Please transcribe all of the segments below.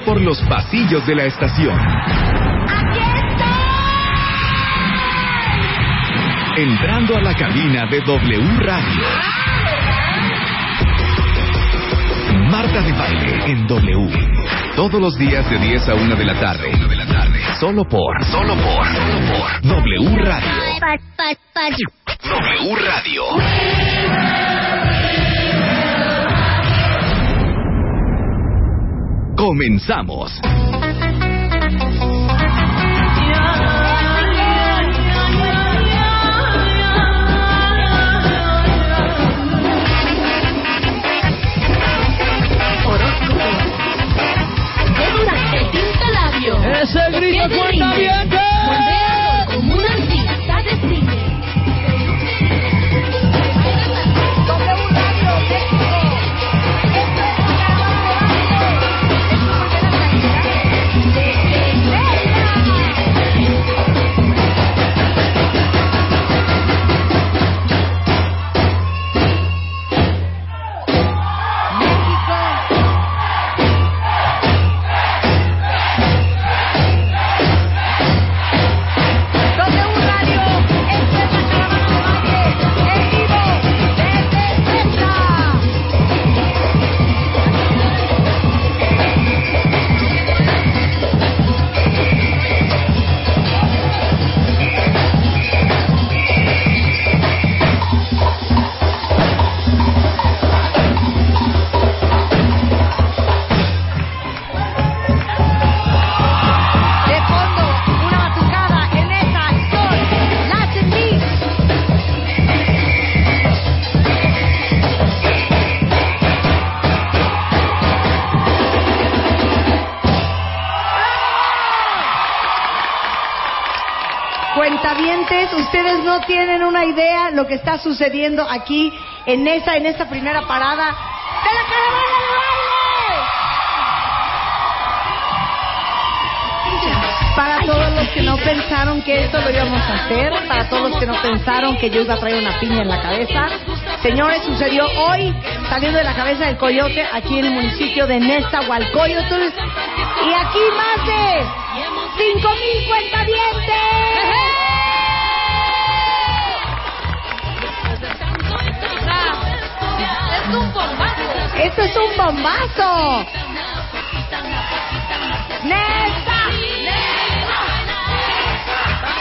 caminando por los pasillos de la estación. Entrando a la cabina de W Radio. Marta de baile en W. Todos los días de 10 a 1 de la tarde. Solo por, solo por, solo por W Radio. W Radio. Comenzamos. Durante tinta labio. ¡Ese grito cuenta bien! Idea lo que está sucediendo aquí en esa, en esta primera parada de la caravana de baile. Para todos los que no pensaron que esto lo íbamos a hacer, para todos los que no pensaron que yo iba a traer una piña en la cabeza, señores, sucedió hoy saliendo de la cabeza del coyote aquí en el municipio de Nezahualcóyotl y aquí más de cinco mil cuentavientes. Es un bombazo. ¡Esto es un bombazo! ¡Neta!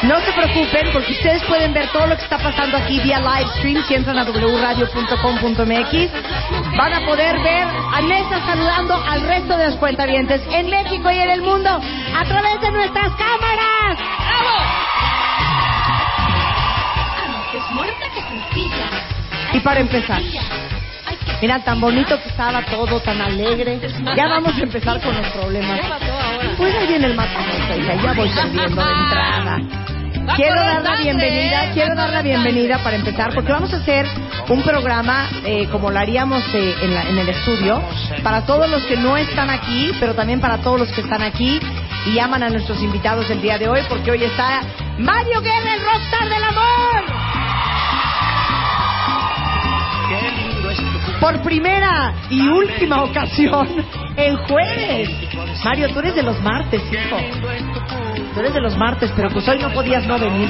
No se preocupen porque ustedes pueden ver todo lo que está pasando aquí vía live stream si entran a wradio.com.mx. Van a poder ver a Nesta saludando al resto de los cuentavientes en México y en el mundo a través de nuestras cámaras. Que sencilla. Y para empezar, mira tan bonito que estaba todo, tan alegre. Ya vamos a empezar con los problemas. Pues ahí viene el matamoros, hija, ya voy perdiendo de entrada. Quiero dar la bienvenida, quiero dar la bienvenida para empezar, porque vamos a hacer un programa eh, como lo haríamos eh, en, la- en el estudio, para todos los que no están aquí, pero también para todos los que están aquí y llaman a nuestros invitados el día de hoy, porque hoy está Mario Guerra, el rockstar del amor. Por primera y última ocasión, en jueves. Mario, tú eres de los martes, hijo. Tú eres de los martes, pero pues hoy no podías no venir.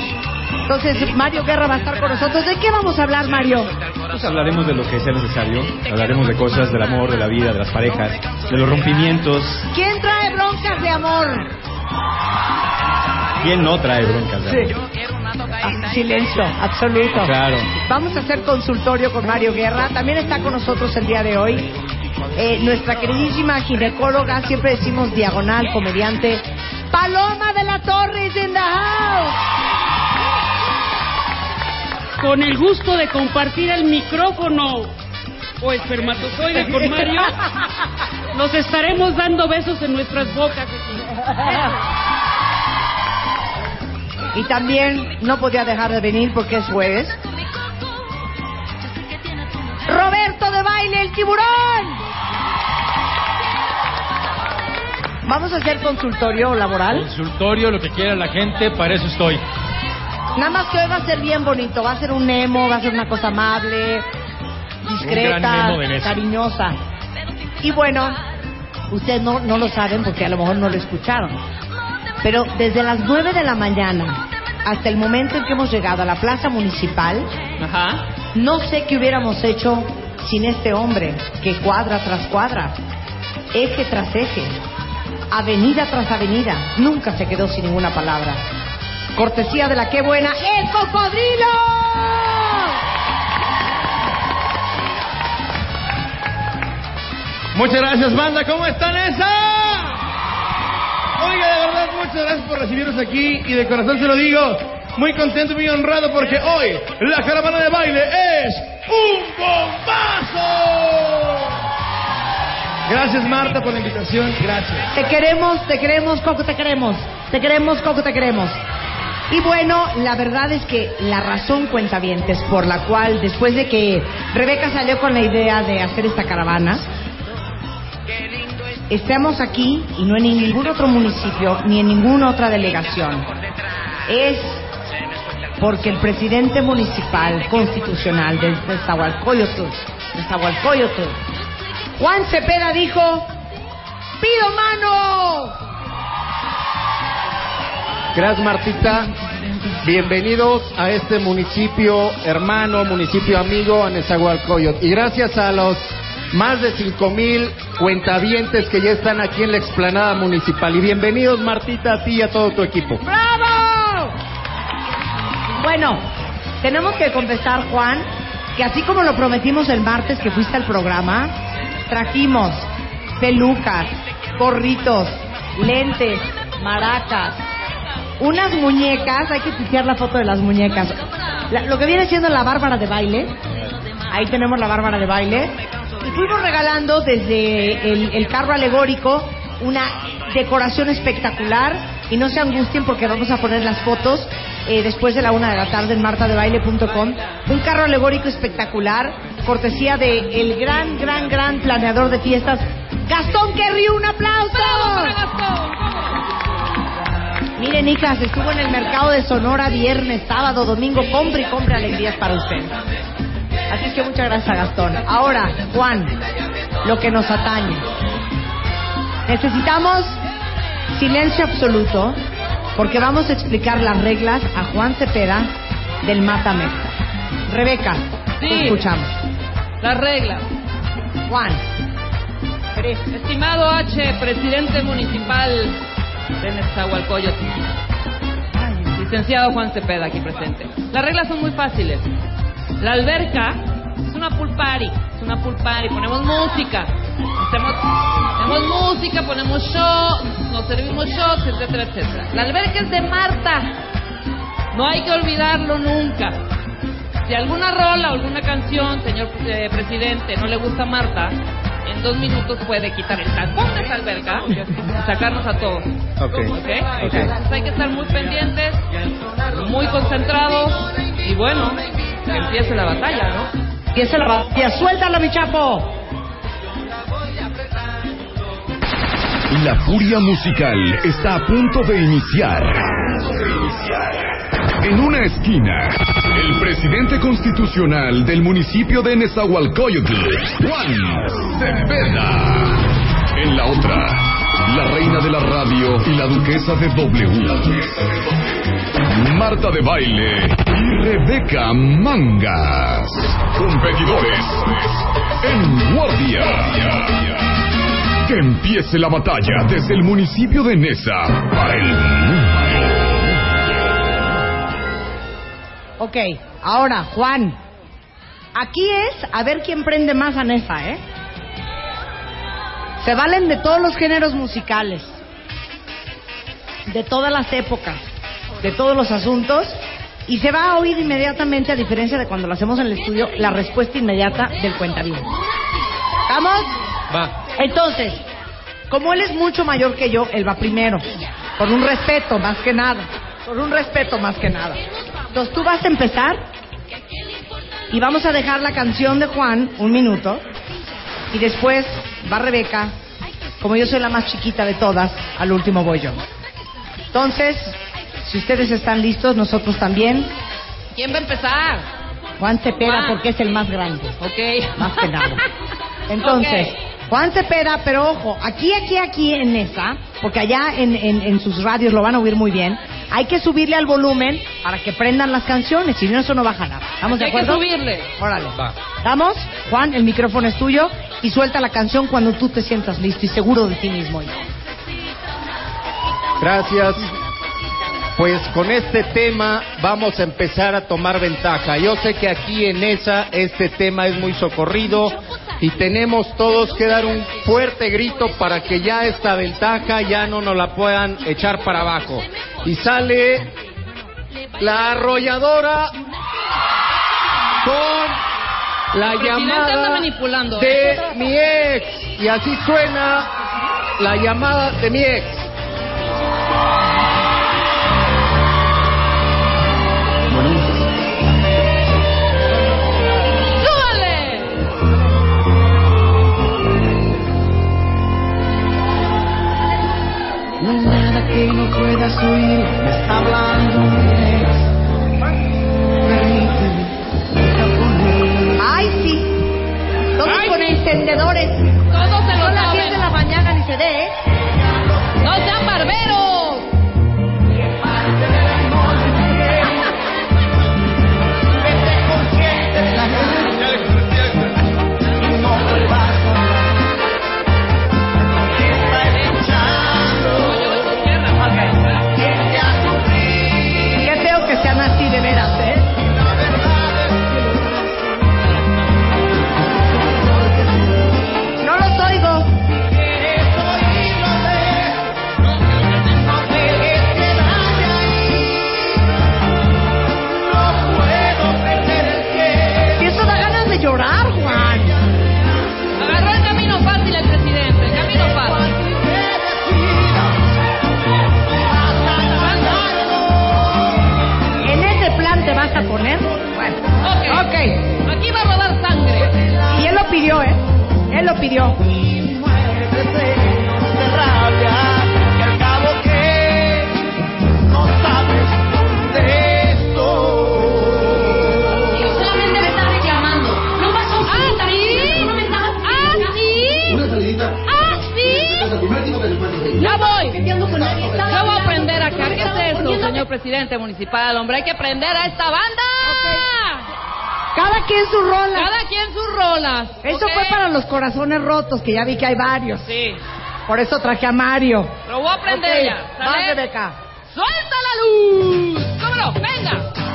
Entonces, Mario Guerra va a estar con nosotros. ¿De qué vamos a hablar, Mario? Pues hablaremos de lo que sea necesario, hablaremos de cosas del amor, de la vida, de las parejas, de los rompimientos. ¿Quién trae broncas de amor? ¿Quién no trae broncas amor? Ah, silencio, absoluto. Claro. Vamos a hacer consultorio con Mario Guerra. También está con nosotros el día de hoy eh, nuestra queridísima ginecóloga, siempre decimos diagonal, comediante, Paloma de la Torre is in the house. Con el gusto de compartir el micrófono o espermatozoide con Mario, nos estaremos dando besos en nuestras bocas. Y también no podía dejar de venir porque es jueves. Roberto de baile, el tiburón. Vamos a hacer consultorio laboral. Consultorio, lo que quiera la gente, para eso estoy. Nada más que hoy va a ser bien bonito. Va a ser un Nemo, va a ser una cosa amable, discreta, cariñosa. Y bueno, Ustedes no, no lo saben porque a lo mejor no lo escucharon. Pero desde las 9 de la mañana hasta el momento en que hemos llegado a la plaza municipal, Ajá. no sé qué hubiéramos hecho sin este hombre que cuadra tras cuadra, eje tras eje, avenida tras avenida, nunca se quedó sin ninguna palabra. Cortesía de la que buena, ¡el cocodrilo! Muchas gracias, banda. ¿Cómo están esa? Oiga, de verdad, muchas gracias por recibirnos aquí y de corazón se lo digo. Muy contento y muy honrado porque hoy la caravana de baile es un bombazo. Gracias, Marta, por la invitación. Gracias. Te queremos, te queremos, Coco, te queremos. Te queremos, Coco, te queremos. Y bueno, la verdad es que la razón, cuentavientes, por la cual después de que Rebeca salió con la idea de hacer esta caravana, estamos aquí y no en ningún otro municipio ni en ninguna otra delegación. Es porque el presidente municipal constitucional de Nezahualcóyotl, Juan Cepeda dijo, pido mano. Gracias Martita. Bienvenidos a este municipio hermano, municipio amigo, a Nezahualcóyotl. Y gracias a los más de cinco mil cuentavientes que ya están aquí en la explanada municipal. Y bienvenidos Martita a ti y a todo tu equipo. ¡Bravo! Bueno, tenemos que confesar, Juan, que así como lo prometimos el martes que fuiste al programa, trajimos pelucas, gorritos, lentes, maracas, unas muñecas, hay que titear la foto de las muñecas. Lo que viene siendo la bárbara de baile, ahí tenemos la bárbara de baile, y fuimos regalando desde el, el carro alegórico una decoración espectacular, y no se angustien porque vamos a poner las fotos eh, después de la una de la tarde en martadebaile.com, un carro alegórico espectacular, cortesía de el gran, gran, gran planeador de fiestas, Gastón Querriu, un aplauso. Miren, hijas, estuvo en el mercado de Sonora viernes, sábado, domingo. Compre y compre alegrías para usted. Así es que muchas gracias a Gastón. Ahora, Juan, lo que nos atañe. Necesitamos silencio absoluto porque vamos a explicar las reglas a Juan Cepeda del Mata Mezcla. Rebeca, te escuchamos. Las reglas. Juan. Estimado H, presidente municipal de Nezahualcóyotl. Licenciado Juan Cepeda, aquí presente. Las reglas son muy fáciles. La alberca es una pool party. Es una pool party. Ponemos música. Hacemos, hacemos música, ponemos show, nos servimos shots, etcétera, etcétera. La alberca es de Marta. No hay que olvidarlo nunca. Si alguna rola o alguna canción, señor eh, presidente, no le gusta a Marta, en dos minutos puede quitar el tampón de esa alberca y sacarnos a todos. Ok. ¿Ok? Entonces hay que estar muy pendientes, muy concentrados y bueno, que empiece la batalla, ¿no? Empieza la batalla. ¡Suéltalo, mi chapo! La furia musical está a punto de iniciar. En una esquina, el presidente constitucional del municipio de Nezahualcóyotl, Juan Cepeda. En la otra, la reina de la radio y la duquesa de W. Marta de Baile y Rebeca Mangas. Competidores en guardia. Que empiece la batalla desde el municipio de Nesa para el mundo. Ok, ahora, Juan. Aquí es a ver quién prende más a Nesa, ¿eh? Se valen de todos los géneros musicales, de todas las épocas, de todos los asuntos, y se va a oír inmediatamente, a diferencia de cuando lo hacemos en el estudio, la respuesta inmediata del cuentaviente. ¿Estamos? Va. Entonces, como él es mucho mayor que yo, él va primero. Por un respeto, más que nada. Por un respeto, más que nada. Entonces tú vas a empezar y vamos a dejar la canción de Juan un minuto. Y después va Rebeca. Como yo soy la más chiquita de todas, al último voy yo. Entonces, si ustedes están listos, nosotros también. ¿Quién va a empezar? Juan Cepeda, Juan. porque es el más grande. Ok. Más que nada. Entonces, Juan Cepeda, pero ojo, aquí, aquí, aquí en esa, porque allá en, en, en sus radios lo van a oír muy bien, hay que subirle al volumen para que prendan las canciones, si no eso no baja nada. ¿Estamos de Hay que acuerdo? subirle. Órale. ¿Estamos? Juan, el micrófono es tuyo y suelta la canción cuando tú te sientas listo y seguro de ti mismo. hijo. Gracias. Pues con este tema vamos a empezar a tomar ventaja. Yo sé que aquí en esa este tema es muy socorrido y tenemos todos que dar un fuerte grito para que ya esta ventaja ya no nos la puedan echar para abajo. Y sale la arrolladora con la llamada manipulando. de ¿eh? mi ex. Y así suena la llamada de mi ex. Que no puedas oír, me está hablando. Permíteme. ¡Ay, sí! Todos Ay, con sí. encendedores. Todos se lo Son las 10 de la mañana ni se ve, ¿eh? Ya voy. Yo voy a aprender acá. ¿Qué es eso, señor presidente municipal? Hombre, hay que aprender a esta banda. Cada quien su rola. Cada quien sus rolas. Eso fue para los corazones rotos, que ya vi que hay varios. Sí. Por eso traje a Mario. Lo voy a aprender Ok, ya. Vas, ¿sale? Rebeca. ¡Suelta la luz! ¡Cómo no! ¡Venga!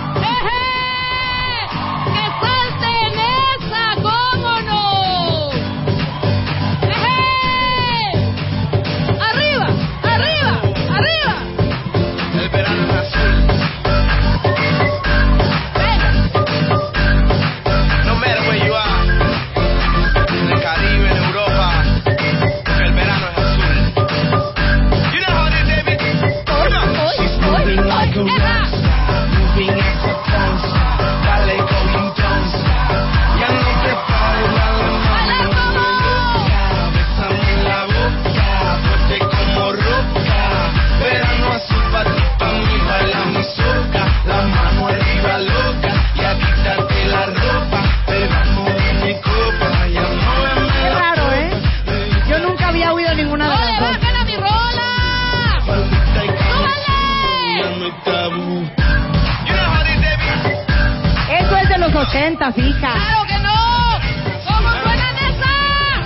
fija. ¡Claro que no! ¡Cómo suenan esas!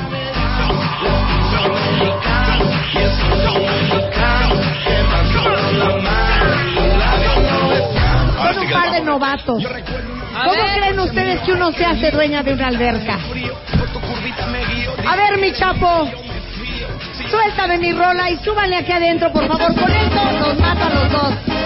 Son un par de novatos. ¿Cómo creen ustedes que uno se hace dueña de una alberca? A ver, mi chapo. Suéltame mi rola y súbanle aquí adentro, por favor. Con esto nos mata a los dos.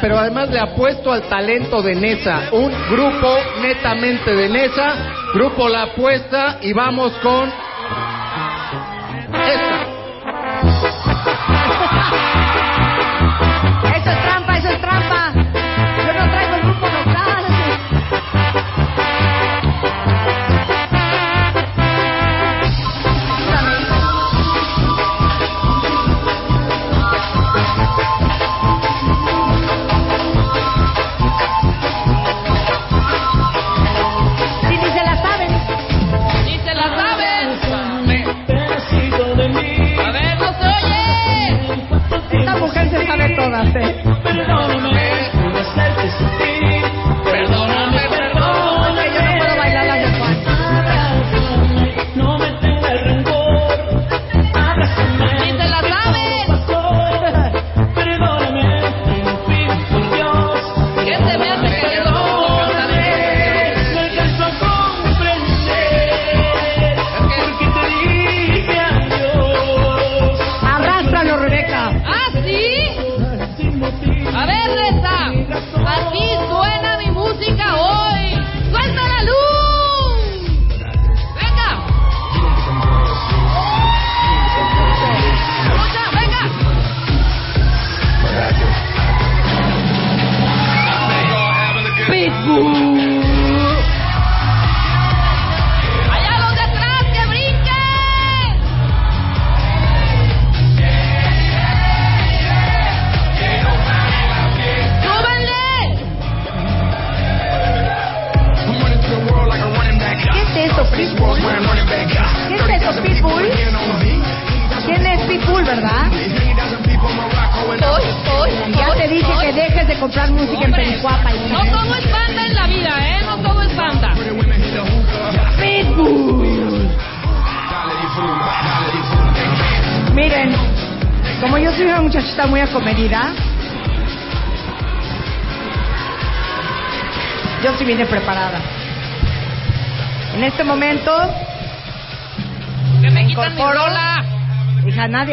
pero además le apuesto al talento de Nesa. Un grupo netamente de Nesa, grupo La Apuesta y vamos con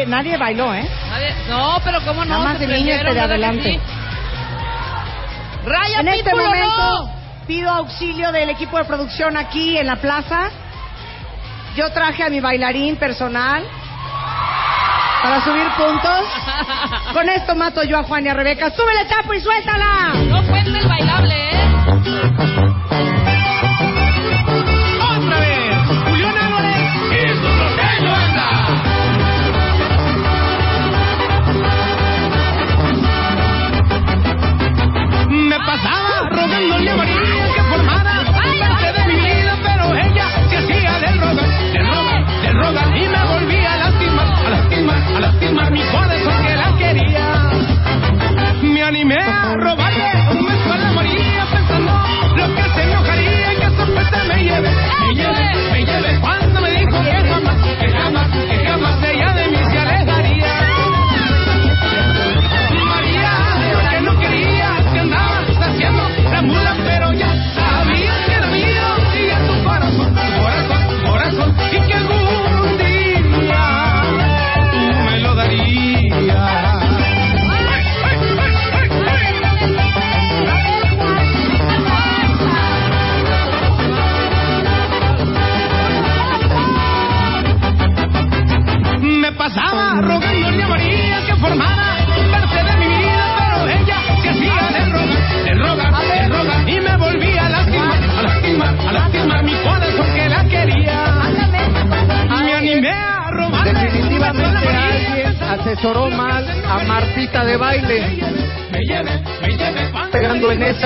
nadie, bailó, ¿eh? No, pero ¿cómo no? Nada más el niño este de adelante. ¡Raya, en este momento pido auxilio del equipo de producción aquí en la plaza. Yo traje a mi bailarín personal para subir puntos. Con esto mato yo a Juan y a Rebeca. ¡Súbele tapo y suéltala! No cuente el bailable, ¿eh?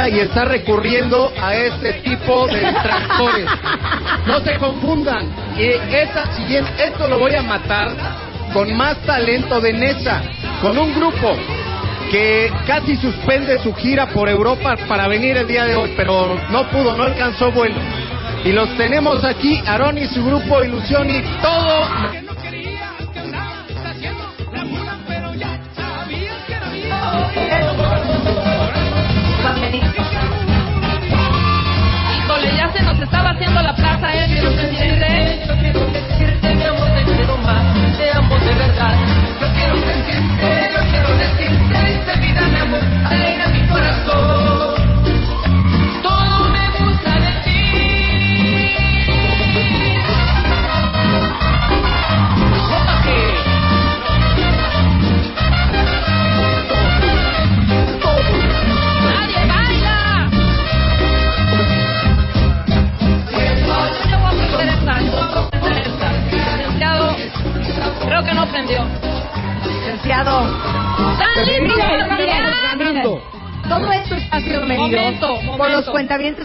y está recurriendo a este tipo de tractores. No se confundan. Eh, esa, si esto lo voy a matar con más talento de Nesa, con un grupo que casi suspende su gira por Europa para venir el día de hoy, pero no pudo, no alcanzó vuelo. Y los tenemos aquí, Aaron y su grupo Ilusión y todo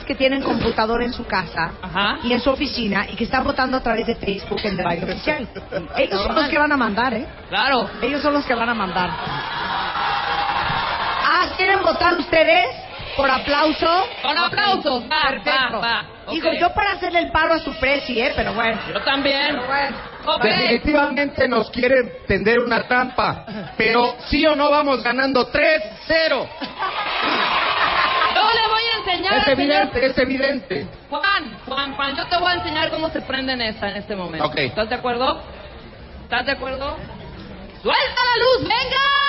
que tienen computador en su casa Ajá. y en su oficina y que están votando a través de Facebook en The Baile Oficial. Ellos son los que van a mandar, ¿eh? Claro. Ellos son los que van a mandar. Ah, ¿quieren votar ustedes? Por aplauso. Con aplausos. Va, Perfecto. va, va. Ok. Digo, yo para hacerle el paro a su presi, ¿eh? Pero bueno. Yo también. Bueno. Definitivamente nos quieren tender una trampa, pero sí o no vamos ganando 3-0. Enseñar Es evidente, es evidente. Juan, Juan, Juan, yo te voy a enseñar cómo se prende en esta en este momento. Ok. ¿Estás de acuerdo? ¿Estás de acuerdo? ¡Suelta la luz! ¡Venga!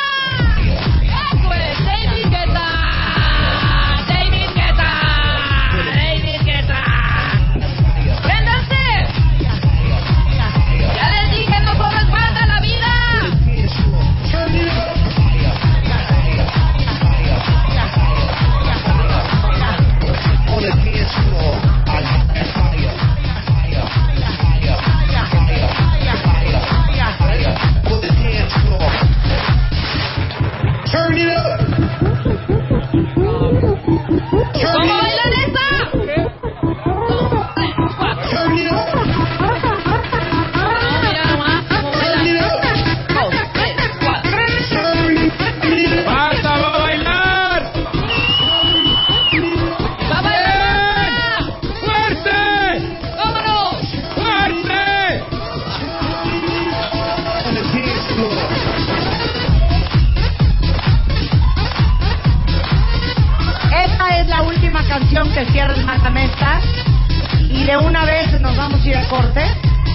De una vez nos vamos a ir a corte.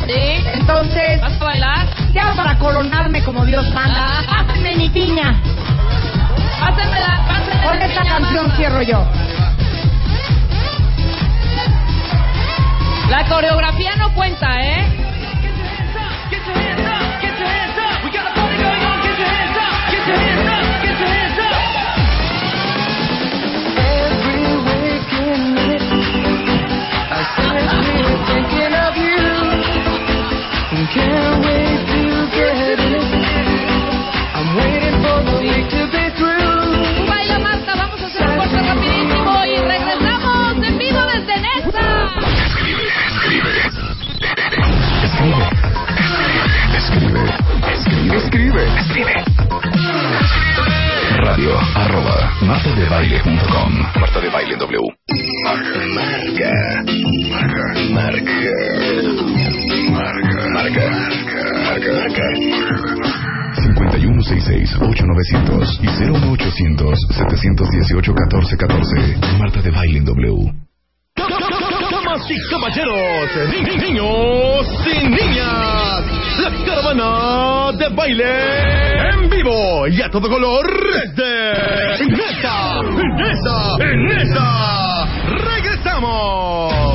¿Sí? Entonces, ¿Vas a bailar? ya para coronarme como Dios manda, Ah. pásenme mi piña. Pásenmela, pásenmela. Con esta piña, canción cierro yo. La coreografía no cuenta, ¿eh? Arroba martadebaile.com Marta de Baile W. Marca, 5166-8900 y 01800-718-1414. Marta de Baile en W. Damas y caballeros, ni- ni- niños y niñas, la caravana de baile en vivo y a todo color desde Nesa, Nesa, Nesa. Regresamos.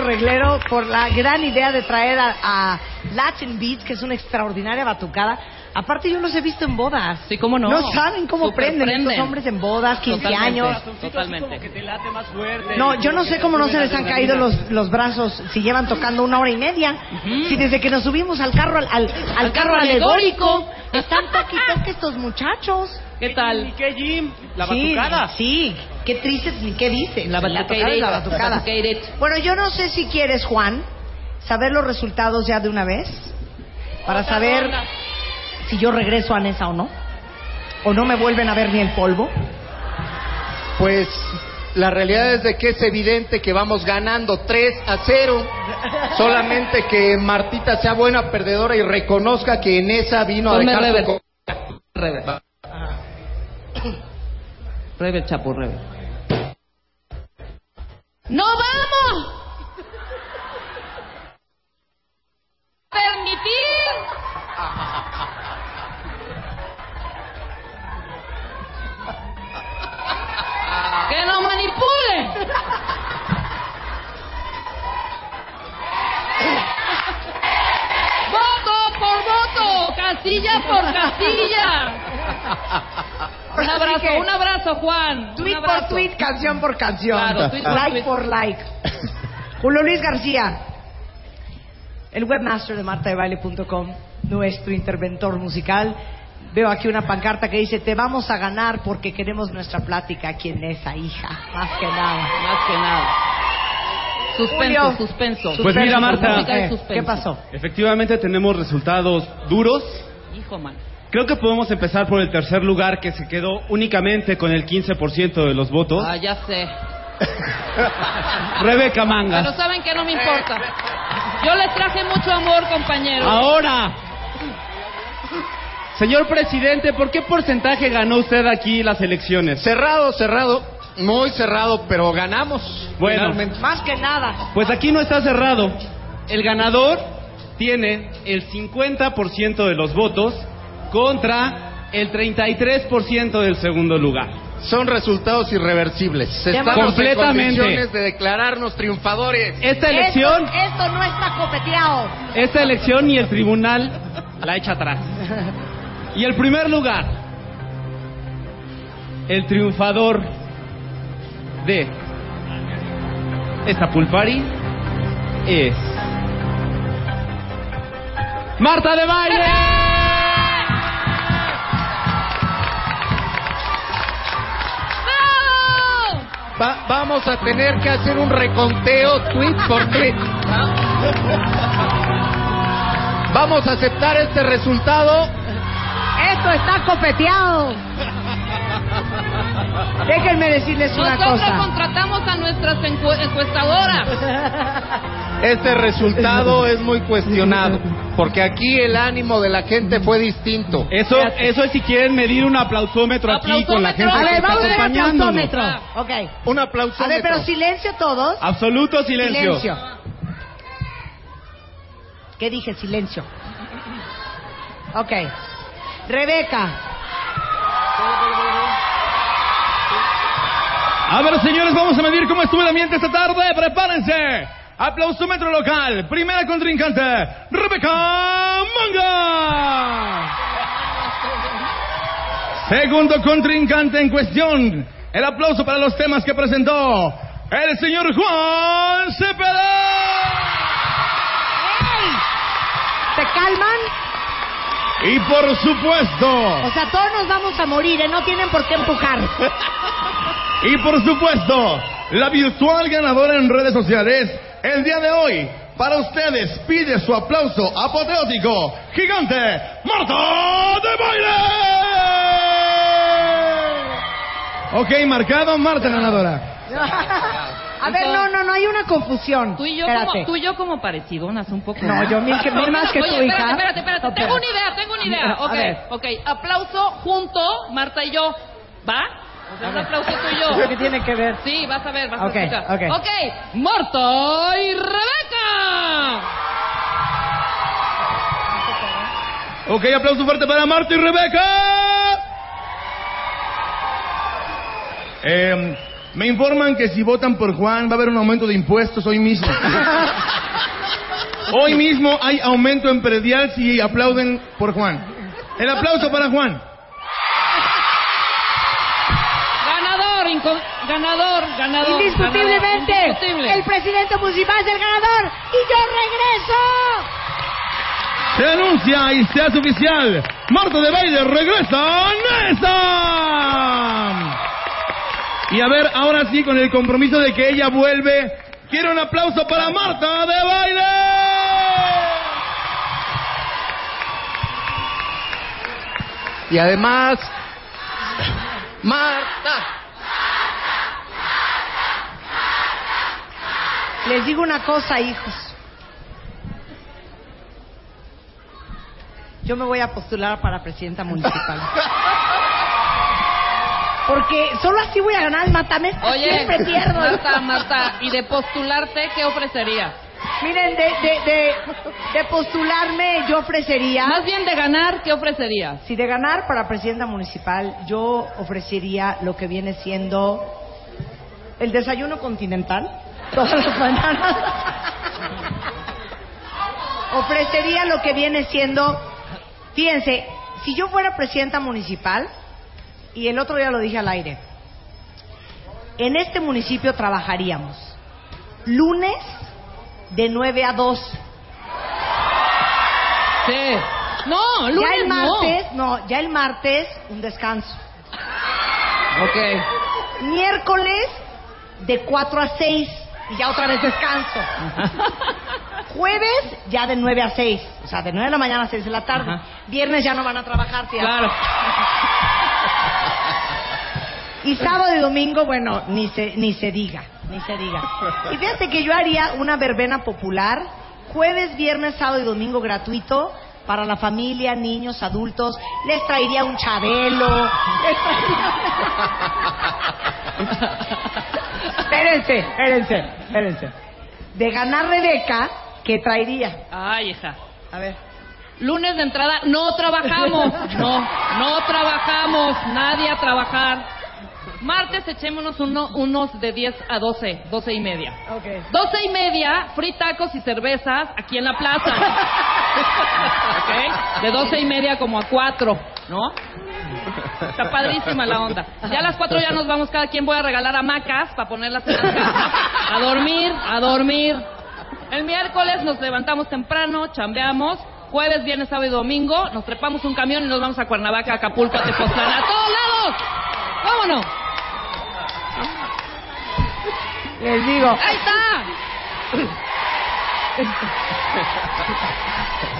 Reglero por la gran idea de traer a, a Latin Beats, que es una extraordinaria batucada. Aparte, yo los he visto en bodas. Sí, cómo no. No saben cómo prenden, estos hombres en bodas, 15 Totalmente, años. Totalmente. que te late más fuerte. No, yo no sé cómo no se les han caído los, los brazos si llevan tocando una hora y media. Si desde que nos subimos al carro, al, al, al carro carro alegórico, alegórico. están y estos muchachos. ¿Qué tal? qué, Jim? La Sí, batucada. Sí, qué triste ni qué dice. La batucada. la batucada. La batucada. Bueno, yo no sé si quieres, Juan, saber los resultados ya de una vez. Para saber si yo regreso a Nesa o no. O no me vuelven a ver ni el polvo. Pues la realidad es de que es evidente que vamos ganando 3 a 0. Solamente que Martita sea buena perdedora y reconozca que en esa vino a dejar rever. su... Rever. Rever, chapo, rever. ¡No vamos! ¡Permitir! ¡Que no manipulen! ¡Voto por voto! ¡Casilla por casilla! Un abrazo, un abrazo, Juan. Tweet un por abrazo. tweet, canción por canción. Claro, tweet por like tweet. por like. Julio Luis García, el webmaster de martadebaile.com, nuestro interventor musical. Veo aquí una pancarta que dice, te vamos a ganar porque queremos nuestra plática aquí en esa hija. Más que nada. Más que nada. Suspenso, Julio. suspenso. Pues mira, Marta. Eh, suspenso. ¿Qué pasó? Efectivamente tenemos resultados duros. Hijo, man. Creo que podemos empezar por el tercer lugar que se quedó únicamente con el 15% de los votos. Ah, ya sé. Rebeca Pero Mangas. saben que no me importa. Yo les traje mucho amor, compañeros. Ahora, señor presidente, ¿por qué porcentaje ganó usted aquí las elecciones? Cerrado, cerrado, muy cerrado, pero ganamos. Bueno. finalmente. Más que nada. Pues aquí no está cerrado. El ganador tiene el 50% de los votos contra el 33% del segundo lugar. Son resultados irreversibles. Estamos Completamente. en condiciones de declararnos triunfadores. Esta elección, Esto, esto no está copeteado. esta elección y el tribunal la echa atrás. Y el primer lugar, el triunfador de esta pulpari es Marta de Baile. Va- vamos a tener que hacer un reconteo tweet por tweet. Vamos a aceptar este resultado. Esto está copeteado. Déjenme decirles una Nosotros cosa. contratamos a nuestras encu- encuestadoras. Este resultado es muy cuestionado. Porque aquí el ánimo de la gente fue distinto. Eso, eso es si quieren medir un aplausómetro aquí con la gente Aplausómetro. A que ver, está vamos a ver aplausómetro. Ok. Un aplauso. A ver, pero silencio todos. Absoluto silencio. Silencio. ¿Qué dije? Silencio. Ok. Rebeca. A ver, señores, vamos a medir cómo estuvo el ambiente esta tarde. Prepárense. Aplausómetro local. Primera contrincante, Rebeca Manga. Segundo contrincante en cuestión. El aplauso para los temas que presentó el señor Juan Cepeda. ¿Se calman? Y por supuesto, O sea, todos nos vamos a morir, ¿eh? No tienen por qué empujar. y por supuesto, la virtual ganadora en redes sociales, el día de hoy, para ustedes, pide su aplauso apoteótico, gigante, Marta de Baile. Ok, marcado, Marta ganadora. A ver, no, no, no, hay una confusión. Tú y yo, Espérate. como, tú y yo como parecidonas un poco. No, yo mil, que, mil más que Oye, tu hija. espérate, espérate, espérate. Tengo una idea, tengo una idea. Ok, ok. Aplauso junto, Marta y yo. ¿Va? O sea, un aplauso tú y yo. ¿Qué tiene que ver? Sí, vas a ver, vas a escuchar. ok. ok, Marta y Rebeca. Ok, aplauso fuerte para Marta y Rebeca. Eh, Me informan que si votan por Juan va a haber un aumento de impuestos hoy mismo. Hoy mismo hay aumento en predial si aplauden por Juan. El aplauso para Juan. Ganador, ganador, ganador. Indiscutiblemente, ganador, indiscutible. el presidente municipal es el ganador y yo regreso. Se anuncia y se hace oficial. Marta de Baile regresa a Nesa. Y a ver, ahora sí, con el compromiso de que ella vuelve, quiero un aplauso para Marta de Baile. Y además, Marta. Les digo una cosa, hijos. Yo me voy a postular para presidenta municipal. Porque solo así voy a ganar el matamés. Oye, Siempre pierdo. Marta, Marta, ¿y de postularte qué ofrecerías? Miren, de, de, de, de postularme yo ofrecería... Más bien de ganar, ¿qué ofrecerías? Si de ganar para presidenta municipal, yo ofrecería lo que viene siendo el desayuno continental todas las mañanas. ofrecería lo que viene siendo, fíjense, si yo fuera presidenta municipal, y el otro día lo dije al aire, en este municipio trabajaríamos lunes de 9 a 2. Sí. No, lunes ya el no. martes, no. ya el martes un descanso. Ok. Miércoles de 4 a 6 y ya otra vez descanso. Jueves ya de 9 a 6, o sea, de 9 de la mañana a 6 de la tarde. Ajá. Viernes ya no van a trabajar. Claro. Y sábado y domingo, bueno, ni se, ni se diga, ni se diga. Y fíjate que yo haría una verbena popular, jueves, viernes, sábado y domingo gratuito para la familia, niños, adultos. Les traería un chabelo. les traería- espérense, espérense, espérense. De ganar Rebeca, ¿qué traería? Ay, hija. A ver. Lunes de entrada, no trabajamos. No, no trabajamos. Nadie a trabajar. Martes echémonos uno, unos de 10 a 12, 12 y media. Ok. 12 y media, free tacos y cervezas aquí en la plaza. ¿Ok? De 12 y media como a 4, ¿no? Está padrísima la onda. Ya a las 4 ya nos vamos, cada quien voy a regalar hamacas para ponerlas en la casa. A dormir, a dormir. El miércoles nos levantamos temprano, chambeamos. Jueves, viernes, sábado y domingo nos trepamos un camión y nos vamos a Cuernavaca, Acapulco, a Tepoztlán, a todos lados. ¡Vámonos! Les digo. ¡Ahí está!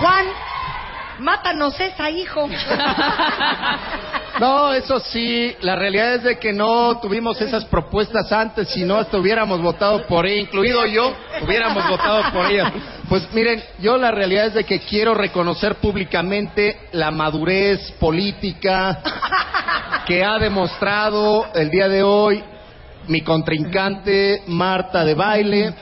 Juan, mátanos esa, hijo. No, eso sí, la realidad es de que no tuvimos esas propuestas antes, si no hasta hubiéramos votado por ella, incluido yo, hubiéramos votado por ella. Pues miren, yo la realidad es de que quiero reconocer públicamente la madurez política que ha demostrado el día de hoy mi contrincante Marta de Baile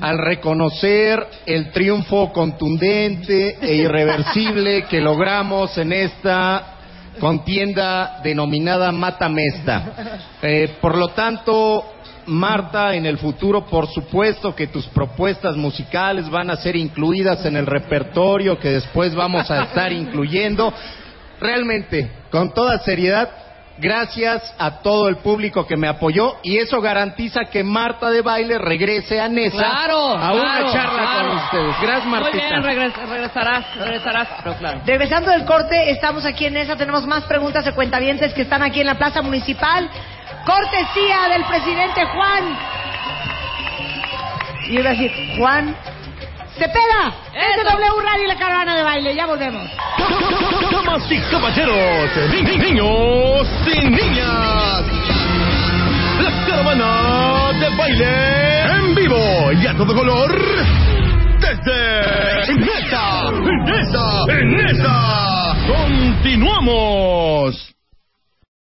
al reconocer el triunfo contundente e irreversible que logramos en esta contienda denominada Mata Mesta. Eh, por lo tanto, Marta, en el futuro, por supuesto que tus propuestas musicales van a ser incluidas en el repertorio que después vamos a estar incluyendo. Realmente, con toda seriedad, gracias a todo el público que me apoyó y eso garantiza que Marta de Baile regrese a Nesa Claro, a una claro, charla claro. con ustedes. Gracias, Muy Martita. bien, regres- regresarás, regresarás. Pero claro. Regresando del corte, estamos aquí en esa, tenemos más preguntas de cuentavientes que están aquí en la Plaza Municipal. Cortesía del presidente Juan. Y iba a decir, Juan Cepeda, es de Eso. W Radio y la caravana de baile, ya volvemos. Damas y caballeros, ni- ni- niños y niñas. La caravana de baile en vivo y a todo color. Desde Nesa, Nesa, Nesa. Continuamos.